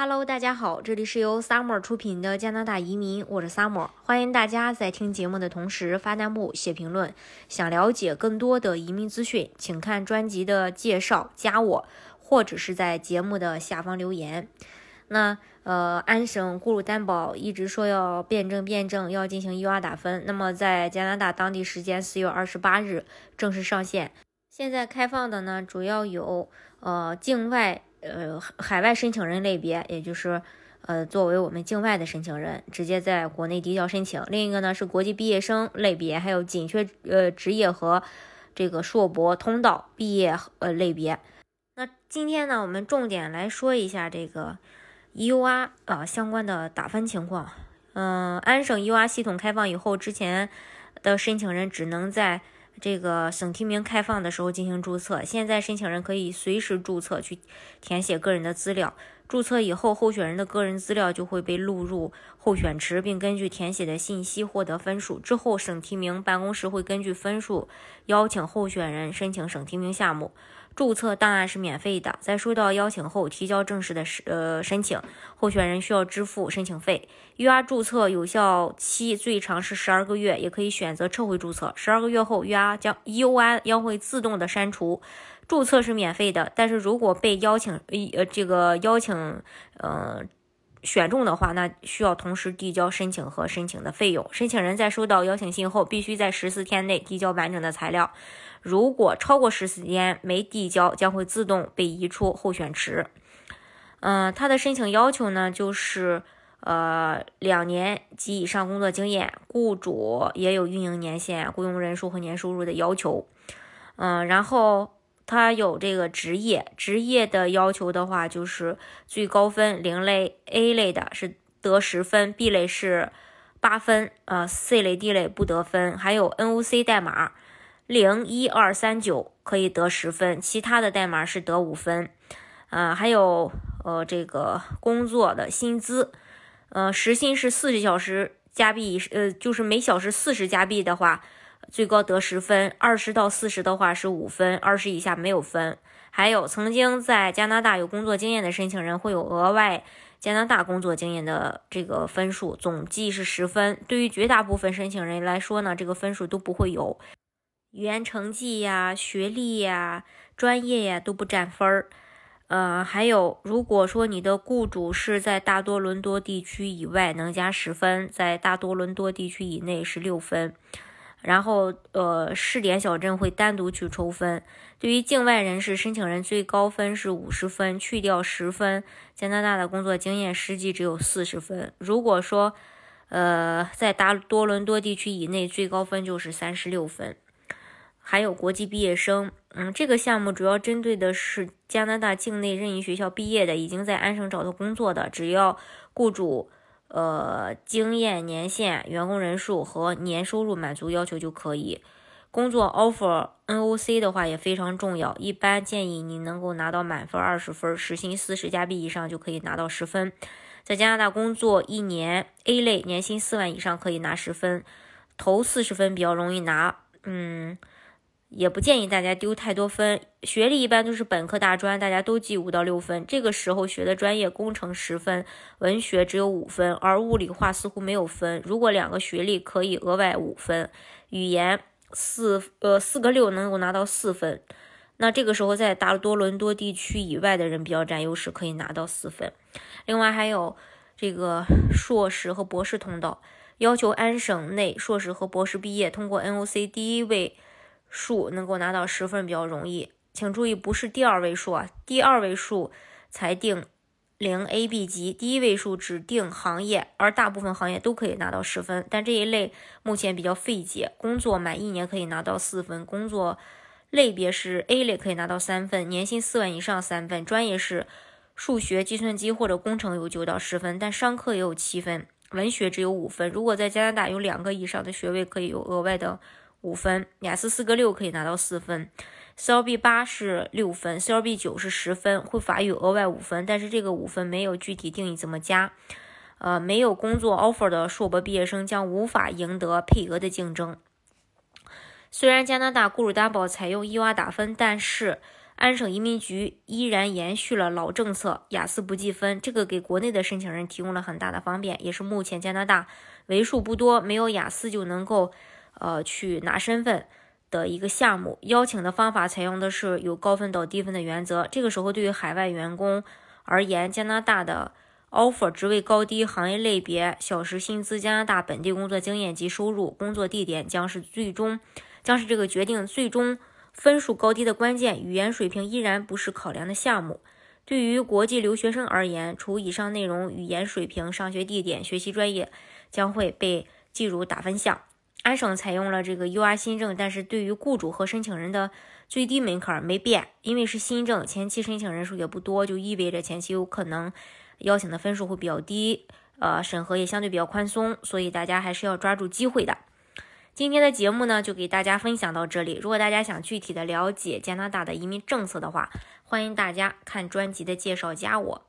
Hello，大家好，这里是由 Summer 出品的加拿大移民，我是 Summer，欢迎大家在听节目的同时发弹幕、写评论。想了解更多的移民资讯，请看专辑的介绍，加我，或者是在节目的下方留言。那呃，安省雇主担保一直说要辩证辩证，要进行 UR 打分。那么在加拿大当地时间四月二十八日正式上线。现在开放的呢，主要有呃境外。呃，海外申请人类别，也就是呃，作为我们境外的申请人，直接在国内递交申请。另一个呢是国际毕业生类别，还有紧缺呃职业和这个硕博通道毕业呃类别。那今天呢，我们重点来说一下这个 U R 啊相关的打分情况。嗯，安省 U R 系统开放以后，之前的申请人只能在这个省提名开放的时候进行注册，现在申请人可以随时注册去填写个人的资料。注册以后，候选人的个人资料就会被录入候选池，并根据填写的信息获得分数。之后，省提名办公室会根据分数邀请候选人申请省提名项目。注册档案是免费的，在收到邀请后提交正式的申呃申请，候选人需要支付申请费。UR 注册有效期最长是十二个月，也可以选择撤回注册。十二个月后，UR 将 UI 将会自动的删除。注册是免费的，但是如果被邀请呃这个邀请呃选中的话，那需要同时递交申请和申请的费用。申请人在收到邀请信后，必须在十四天内递交完整的材料。如果超过十四天没递交，将会自动被移出候选池。嗯，他的申请要求呢，就是呃两年及以上工作经验，雇主也有运营年限、雇佣人数和年收入的要求。嗯，然后他有这个职业，职业的要求的话，就是最高分零类 A 类的是得十分，B 类是八分，呃 C 类 D 类不得分，还有 NOC 代码。零一二三九可以得十分，其他的代码是得五分。啊，还有呃这个工作的薪资，呃时薪是四十小时加币，呃就是每小时四十加币的话，最高得十分；二十到四十的话是五分，二十以下没有分。还有曾经在加拿大有工作经验的申请人会有额外加拿大工作经验的这个分数，总计是十分。对于绝大部分申请人来说呢，这个分数都不会有。语言成绩呀、学历呀、专业呀都不占分儿，呃，还有，如果说你的雇主是在大多伦多地区以外，能加十分；在大多伦多地区以内是六分。然后，呃，试点小镇会单独去抽分。对于境外人士申请人，最高分是五十分，去掉十分，加拿大的工作经验实际只有四十分。如果说，呃，在大多伦多地区以内，最高分就是三十六分。还有国际毕业生，嗯，这个项目主要针对的是加拿大境内任意学校毕业的，已经在安省找到工作的，只要雇主呃经验年限、员工人数和年收入满足要求就可以。工作 offer NOC 的话也非常重要，一般建议你能够拿到满分二十分，时薪四十加币以上就可以拿到十分。在加拿大工作一年 A 类，年薪四万以上可以拿十分，头四十分比较容易拿，嗯。也不建议大家丢太多分，学历一般都是本科大专，大家都记五到六分。这个时候学的专业，工程十分，文学只有五分，而物理化似乎没有分。如果两个学历可以额外五分，语言四呃四个六能够拿到四分，那这个时候在大多伦多地区以外的人比较占优势，可以拿到四分。另外还有这个硕士和博士通道，要求安省内硕士和博士毕业，通过 NOC 第一位。数能够拿到十分比较容易，请注意不是第二位数啊，第二位数才定零 A B 级，第一位数指定行业，而大部分行业都可以拿到十分，但这一类目前比较费解。工作满一年可以拿到四分，工作类别是 A 类可以拿到三分，年薪四万以上三分，专业是数学、计算机或者工程有九到十分，但商科也有七分，文学只有五分。如果在加拿大有两个以上的学位，可以有额外的。五分，雅思四个六可以拿到四分，CLB 八是六分，CLB 九是十分，会法语额外五分，但是这个五分没有具体定义怎么加。呃，没有工作 offer 的硕博毕业生将无法赢得配额的竞争。虽然加拿大雇主担保采用伊娃打分，但是安省移民局依然延续了老政策，雅思不计分，这个给国内的申请人提供了很大的方便，也是目前加拿大为数不多没有雅思就能够呃去拿身份的一个项目。邀请的方法采用的是有高分到低分的原则。这个时候，对于海外员工而言，加拿大的 offer 职位高低、行业类别、小时薪资、加拿大本地工作经验及收入、工作地点将是最终将是这个决定最终。分数高低的关键，语言水平依然不是考量的项目。对于国际留学生而言，除以上内容，语言水平、上学地点、学习专业将会被计入打分项。安省采用了这个 U R 新政，但是对于雇主和申请人的最低门槛没变，因为是新政，前期申请人数也不多，就意味着前期有可能邀请的分数会比较低，呃，审核也相对比较宽松，所以大家还是要抓住机会的。今天的节目呢，就给大家分享到这里。如果大家想具体的了解加拿大的移民政策的话，欢迎大家看专辑的介绍，加我。